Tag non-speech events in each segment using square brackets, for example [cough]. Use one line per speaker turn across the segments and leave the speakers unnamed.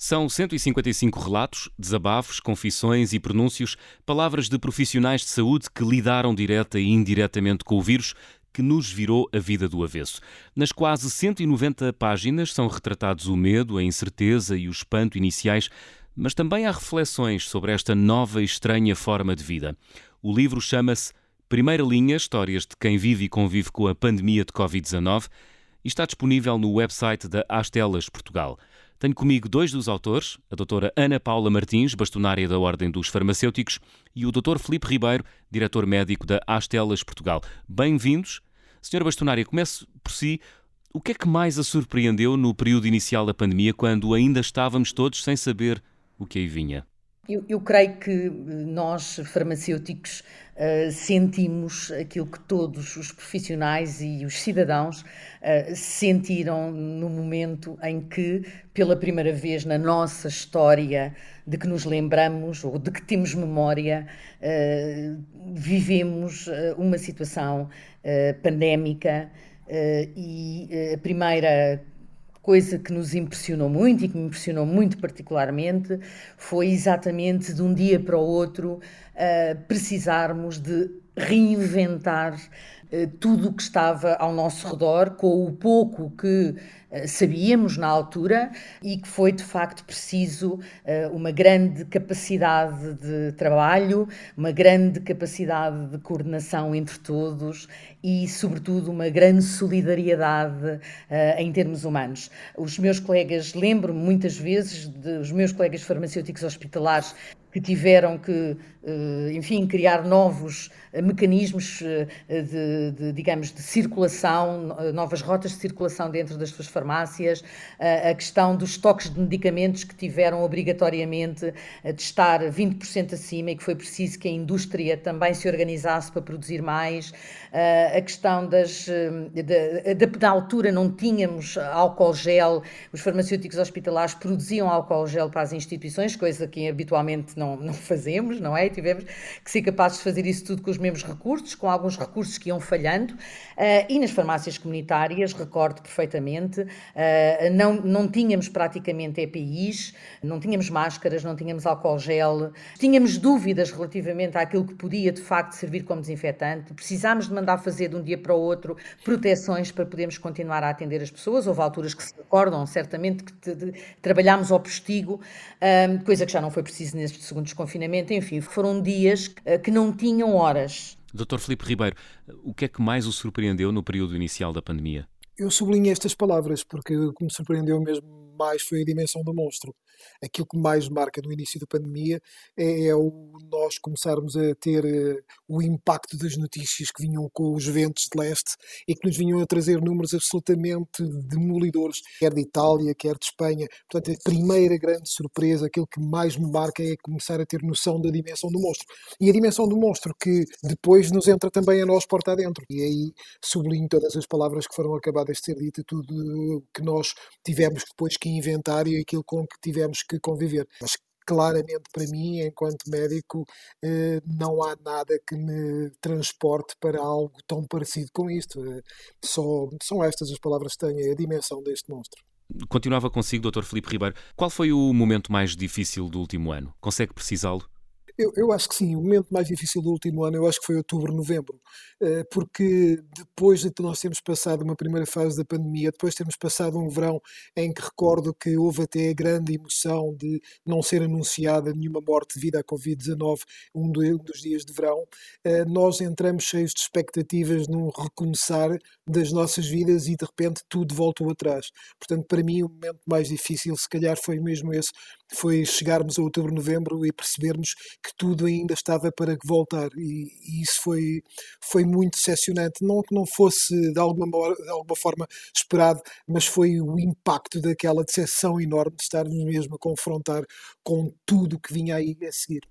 São 155 relatos, desabafos, confissões e pronúncios, palavras de profissionais de saúde que lidaram direta e indiretamente com o vírus que nos virou a vida do avesso. Nas quase 190 páginas são retratados o medo, a incerteza e o espanto iniciais, mas também há reflexões sobre esta nova e estranha forma de vida. O livro chama-se Primeira Linha Histórias de quem vive e convive com a pandemia de Covid-19 e está disponível no website da Astelas Portugal. Tenho comigo dois dos autores, a doutora Ana Paula Martins, bastonária da Ordem dos Farmacêuticos, e o doutor Felipe Ribeiro, diretor médico da Astelas Portugal. Bem-vindos. Senhora bastonária, comece por si. O que é que mais a surpreendeu no período inicial da pandemia, quando ainda estávamos todos sem saber o que aí vinha?
Eu, eu, creio que eh, nós, farmacêuticos, uh, sentimos aquilo que todos os profissionais e os cidadãos uh, sentiram no momento em que, pela primeira vez na nossa história, de que nos lembramos ou de que temos memória, uh, vivemos uma situação pandémica e a primeira coisa que nos impressionou muito e que me impressionou muito particularmente foi exatamente de um dia para o outro uh, precisarmos de reinventar uh, tudo o que estava ao nosso redor, com o pouco que uh, sabíamos na altura e que foi de facto preciso uma grande capacidade de trabalho, uma grande capacidade de coordenação entre todos e, sobretudo, uma grande solidariedade em termos humanos. Os meus colegas, lembro-me muitas vezes dos meus colegas farmacêuticos hospitalares que tiveram que, eh, enfim, criar novos eh, mecanismos eh, de, de, digamos, de circulação, novas rotas de circulação dentro das suas farmácias, a questão dos estoques de medicamentos que tiveram obrigatoriamente de estar 20% acima e que foi preciso que a indústria também se organizasse para produzir mais, a questão das, da, da altura não tínhamos álcool gel, os farmacêuticos hospitalares produziam álcool gel para as instituições, coisa que habitualmente não, não fazemos, não é? Tivemos que ser capazes de fazer isso tudo com os mesmos recursos, com alguns recursos que iam falhando. Uh, e nas farmácias comunitárias, recordo perfeitamente, uh, não, não tínhamos praticamente EPIs, não tínhamos máscaras, não tínhamos álcool gel, tínhamos dúvidas relativamente àquilo que podia de facto servir como desinfetante, precisámos de mandar fazer de um dia para o outro proteções para podermos continuar a atender as pessoas. Houve alturas que se recordam, certamente, que te, de, trabalhámos ao postigo, um, coisa que já não foi preciso neste segundo desconfinamento. Enfim, foram dias uh, que não tinham horas.
Dr. Filipe Ribeiro, o que é que mais o surpreendeu no período inicial da pandemia?
Eu sublinho estas palavras porque o que me surpreendeu mesmo mais foi a dimensão do monstro. Aquilo que mais marca no início da pandemia é, é o nós começarmos a ter uh, o impacto das notícias que vinham com os ventos de leste e que nos vinham a trazer números absolutamente demolidores, quer de Itália, quer de Espanha. Portanto, a primeira grande surpresa, aquilo que mais me marca é começar a ter noção da dimensão do monstro. E a dimensão do monstro que depois nos entra também a nós porta adentro. E aí sublinho todas as palavras que foram acabadas de ser ditas, tudo que nós tivemos depois que inventar e aquilo com que tivemos que conviver. Mas claramente para mim, enquanto médico, eh, não há nada que me transporte para algo tão parecido com isto. Eh, só, são estas as palavras que tenho, a dimensão deste monstro.
Continuava consigo, Dr. Felipe Ribeiro. Qual foi o momento mais difícil do último ano? Consegue precisá-lo?
Eu, eu, acho que sim, o momento mais difícil do último ano, eu acho que foi outubro, novembro, eh, porque depois de nós termos passado uma primeira fase da pandemia, depois de termos passado um verão em que recordo que houve até a grande emoção de não ser anunciada nenhuma morte devido à Covid-19 um dos dias de verão, eh, nós entramos cheios de expectativas num recomeçar das nossas vidas e de repente tudo voltou atrás. Portanto, para mim, o momento mais difícil, se calhar, foi mesmo esse, foi chegarmos a outubro, novembro e percebermos que tudo ainda estava para voltar e, e, isso foi, foi muito decepcionante. Não que não fosse de alguma, de alguma forma esperado, mas foi o impacto daquela decepção enorme de estarmos mesmo a confrontar com tudo que vinha aí a seguir.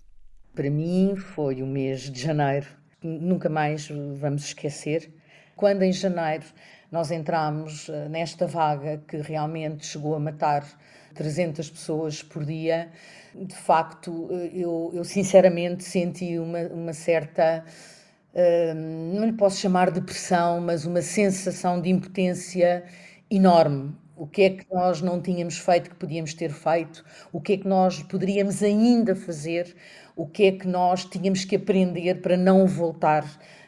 Para mim foi o mês de janeiro, nunca mais vamos esquecer. Quando em janeiro nós entramos eh, nesta vaga que realmente chegou a matar 300 pessoas por dia, de facto, eh, eu, eu sinceramente senti uma, uma certa. Uh, não lhe posso chamar de depressão, mas uma sensação de impotência enorme. O que é que nós não tínhamos feito que podíamos ter feito? O que é que nós poderíamos ainda fazer? O que é que nós tínhamos que aprender para não voltar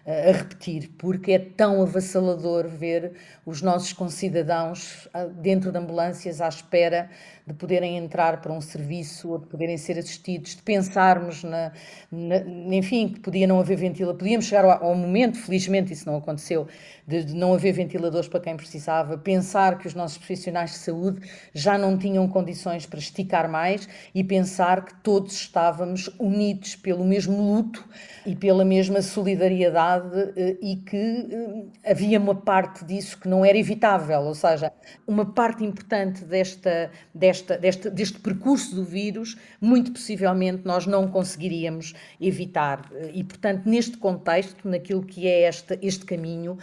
a repetir, porque é tão avassalador ver os nossos concidadãos ah, dentro de ambulâncias à espera de poderem entrar para um serviço ou de poderem ser assistidos, de pensarmos na, na enfim, que podia não haver ventilador, podíamos chegar ao, ao, momento, felizmente isso não aconteceu, de, de, não haver ventiladores para quem precisava, pensar que os nossos profissionais de saúde já não tinham condições para esticar mais e pensar que todos estávamos unidos pelo mesmo luto e pela mesma solidariedade eh, e que eh, havia uma parte disso que não era evitável, ou seja, uma parte importante desta, desta, desta, deste percurso do vírus, muito possivelmente nós não conseguiríamos evitar. Eh, e, portanto, neste contexto, naquilo que é este, este caminho,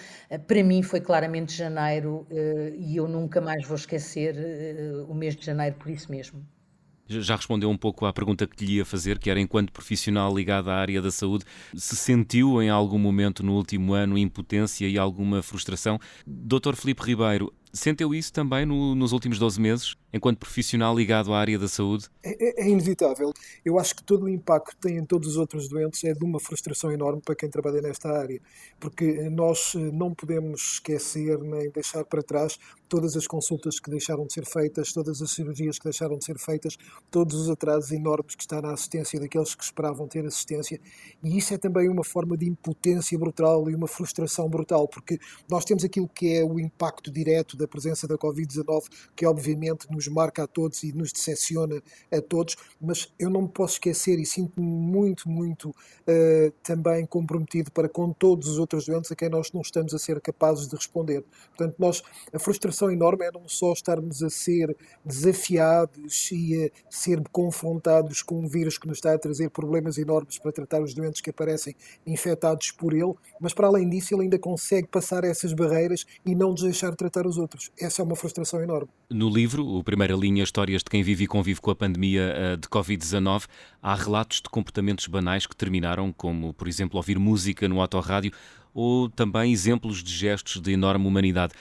para mim foi claramente janeiro e eu nunca mais vou esquecer o mês de janeiro por isso mesmo
já respondeu um pouco à pergunta que lhe ia fazer, que era enquanto profissional ligado à área da saúde, se sentiu em algum momento no último ano impotência e alguma frustração? Dr. Felipe Ribeiro, sentiu isso também no, nos últimos 12 meses? enquanto profissional ligado à área da saúde?
É, é, é, inevitável. Eu acho que todo o impacto que tem em todos os outros doentes é de uma frustração enorme para quem trabalha nesta área, porque nós eh, não podemos esquecer nem deixar para trás todas as consultas que deixaram de ser feitas, todas as cirurgias que deixaram de ser feitas, todos os atrasos enormes que está na assistência daqueles que esperavam ter assistência. E isso é também uma forma de impotência brutal e uma frustração brutal, porque nós temos aquilo que é o impacto direto da presença da Covid-19, que obviamente nos marca a todos e nos decepciona a todos, mas eu não me posso esquecer e sinto-me muito, muito uh, também comprometido para com todos os outros doentes a quem nós não estamos a ser capazes de responder. Portanto, nós, a frustração enorme é não só estarmos a ser desafiados e a ser confrontados com um vírus que nos está a trazer problemas enormes para tratar os doentes que aparecem infectados por ele, mas para além disso ele ainda consegue passar essas barreiras e não nos deixar de tratar os outros. Essa é uma frustração enorme.
No livro, o Primeira Linha, Histórias de quem vive e convive com a pandemia eh, de Covid-19, há relatos de comportamentos banais que terminaram, como, por exemplo, ouvir música no autorrádio, ou também exemplos de gestos de enorme humanidade.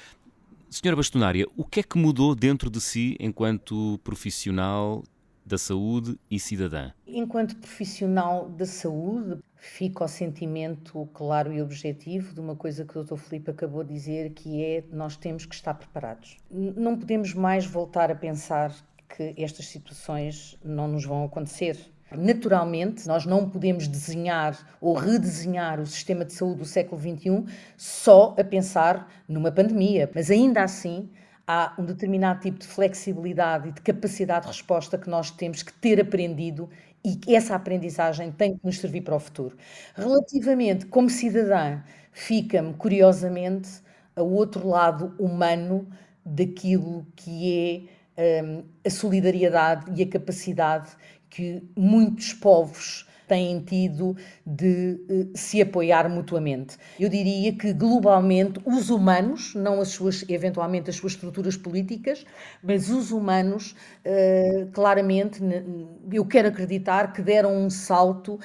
Senhora Bastonária, o que é que mudou dentro de si enquanto profissional da saúde e cidadã?
Enquanto profissional da saúde, fica o sentimento claro e objetivo de uma coisa que o Dr. Filipe acabou de dizer, que é nós temos que estar preparados. Não podemos mais voltar a pensar que estas situações não nos vão acontecer. Naturalmente, nós não podemos desenhar ou redesenhar o sistema de saúde do século XXI só a pensar numa pandemia, mas ainda assim há um determinado tipo de flexibilidade e de capacidade de resposta que nós temos que ter aprendido e essa aprendizagem tem que nos servir para o futuro. Relativamente, como cidadã, fica-me curiosamente ao outro lado humano daquilo que é um, a solidariedade e a capacidade que muitos povos têm tido de uh, se apoiar mutuamente. Eu diria que globalmente os humanos, não as suas eventualmente as suas estruturas políticas, mas os humanos uh, claramente eu quero acreditar que deram um salto uh,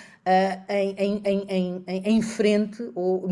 em, em, em, em, frente ou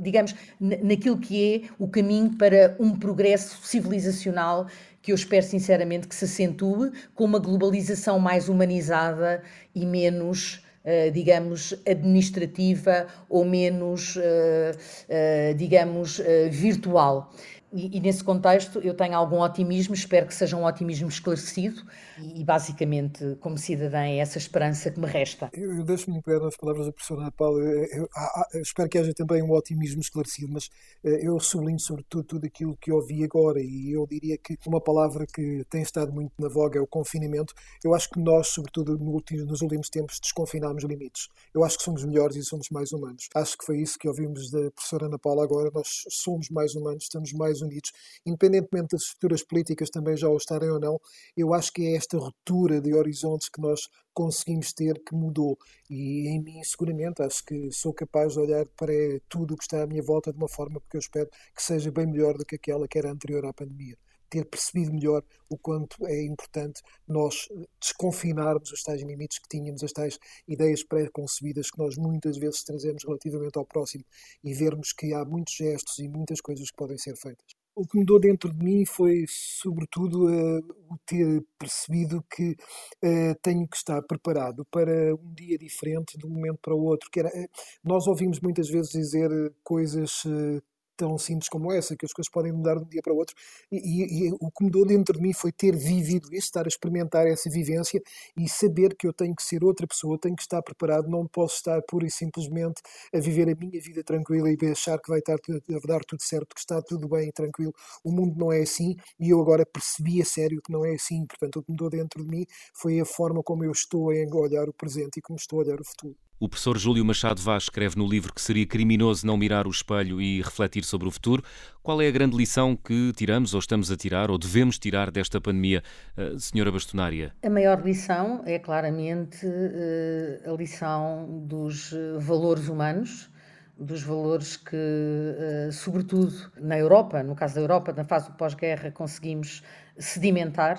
digamos naquilo que é o caminho para um progresso civilizacional que eu espero sinceramente que se acentue com uma globalização mais humanizada e menos Uh, digamos, administrativa ou menos, uh, uh, digamos, virtual. E, e, nesse contexto eu tenho algum otimismo, espero que seja um otimismo esclarecido e, e basicamente, como cidadã, é essa esperança que me resta.
Eu, eu deixo-me pegar nas palavras da professora Ana Paula, eu, eu, eu, espero que haja também um otimismo esclarecido, mas eh, eu sublinho sobretudo tudo aquilo que ouvi agora e eu diria que uma palavra que tem estado muito na voga é o confinamento. Eu acho que nós, sobretudo no último, nos últimos tempos, desconfinámos limites. Eu acho que somos melhores e somos mais humanos. Acho que foi isso que ouvimos da professora Ana Paula agora. Nós somos mais humanos, estamos mais mais unidos, independentemente das estruturas políticas também já o estarem ou não, eu acho que é esta ruptura de horizontes que nós conseguimos ter que mudou. E em mim, seguramente, acho que sou capaz de olhar para tudo o que está à minha volta de uma forma que eu espero que seja bem melhor do que aquela que era anterior à pandemia ter percebido melhor o quanto é importante nós desconfinarmos os tais limites que tínhamos, as tais ideias pré-concebidas que nós muitas vezes trazemos relativamente ao próximo e vermos que há muitos gestos e muitas coisas que podem ser feitas. O que mudou dentro de mim foi, sobretudo, uh, o ter percebido que uh, tenho que estar preparado para um dia diferente de um momento para o outro. Que era, uh, nós ouvimos muitas vezes dizer coisas tão simples como essa, que as coisas podem mudar de um dia para o outro. E, e, e, o que mudou dentro de mim foi ter vivido isso, estar a experimentar essa vivência e saber que eu tenho que ser outra pessoa, tenho que estar preparado, não posso estar pura e simplesmente a viver a minha vida tranquila e achar que vai estar dar tudo certo, que está tudo bem e tranquilo. O mundo não é assim e eu agora percebi a sério que não é assim. Portanto, o que mudou dentro de mim foi a forma como eu estou a olhar o presente e como estou a olhar o futuro.
O professor Júlio Machado Vaz escreve no livro que seria criminoso não mirar o espelho e refletir sobre o futuro. Qual é a grande lição que tiramos, ou estamos a tirar, ou devemos tirar desta pandemia, uh, senhora Bastonária?
A maior lição é claramente uh, a lição dos eh, valores humanos, dos valores que, sobretudo na Europa, no caso da Europa, na fase do pós-guerra, conseguimos sedimentar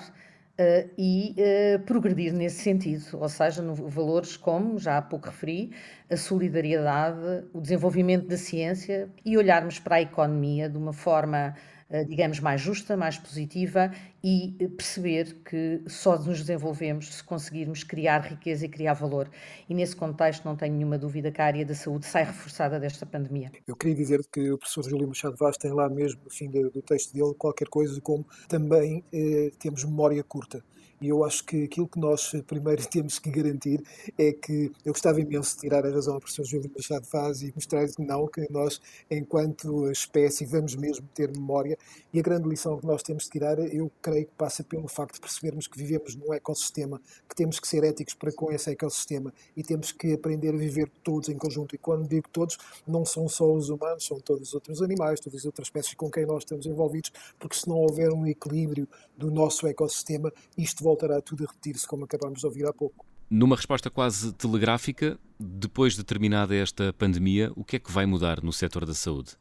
Uh, e uh, progredir nesse sentido, ou seja, no, valores como, já há pouco referi, a solidariedade, o desenvolvimento da ciência e olharmos para a economia de uma forma digamos, mais justa, mais positiva e eh, perceber que só nos desenvolvemos se conseguirmos criar riqueza e criar valor. E nesse contexto, não tenho nenhuma dúvida que a área da saúde sai reforçada desta pandemia.
Eu queria dizer que o professor Júlio Machado Vaz tem lá mesmo, no fim do, do texto dele, qualquer coisa como também eh, temos memória curta. E eu acho que aquilo que nós primeiro [laughs] temos que garantir é que eu gostava imenso de tirar a razão ao professor Júlio Machado Vaz e mostrar que não, que nós, enquanto espécie, vamos mesmo ter memória. E a grande lição que nós temos de tirar, eu creio que passa pelo facto de percebermos que vivemos num ecossistema, que temos que ser éticos para com esse ecossistema e temos que aprender a viver todos em conjunto. E quando digo todos, não são só os humanos, são todos os outros animais, todas as outras espécies com quem nós estamos envolvidos, porque se não houver um equilíbrio do nosso ecossistema, isto voltará tudo a repetir-se, como acabámos de ouvir há pouco.
Numa resposta quase telegráfica, depois de terminada esta pandemia, o que é que vai mudar no setor da saúde?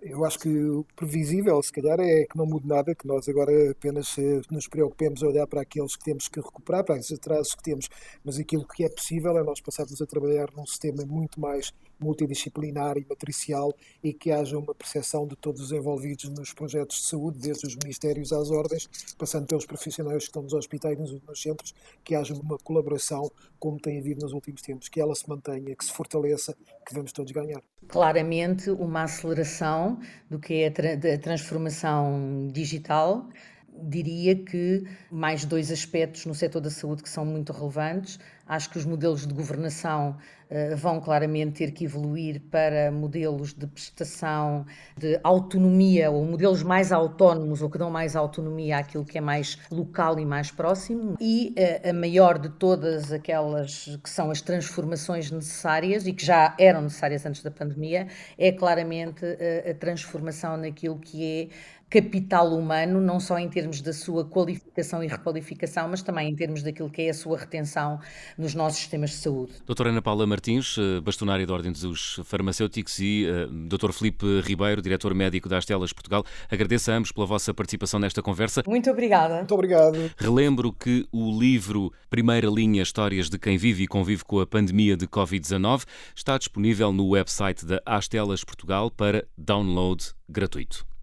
Eu acho que o previsível, se calhar, é que não mude nada, que nós agora apenas eh, nos preocupemos a olhar para aqueles que temos que recuperar, para os atrasos que temos, mas aquilo que é possível é nós passarmos a trabalhar num sistema muito mais multidisciplinar e matricial e que haja uma percepção de todos os envolvidos nos projetos de saúde, desde os ministérios às ordens, passando pelos profissionais que estão nos hospitais e nos centros, que haja uma colaboração como tem havido nos últimos tempos, que ela se mantenha, que se fortaleça, que vamos todos ganhar.
Claramente, uma aceleração do que é a, a transformação digital diria que mais dois aspectos no setor da saúde que são muito relevantes. Acho que os modelos de governação uh, vão claramente ter que evoluir para modelos de prestação de autonomia ou modelos mais autónomos ou que dão mais autonomia àquilo que é mais local e mais próximo. E uh, a maior de todas aquelas que são as transformações necessárias e que já eram necessárias antes da pandemia é claramente uh, a transformação naquilo que é capital humano, não só em termos da sua qualificação e requalificação, mas também em termos daquilo que é a sua retenção nos nossos sistemas de saúde.
Doutora Ana Paula Martins, eh, bastonária da Ordem dos Farmacêuticos e uh, Dr. Felipe Ribeiro, diretor médico da Astelas Portugal, agradeço a ambos pela vossa participação nesta conversa.
Muito obrigada.
Muito obrigado.
Relembro que o livro Primeira Linha Histórias de quem vive e convive com a pandemia de Covid-19 está disponível no website da Astelas Portugal para download gratuito.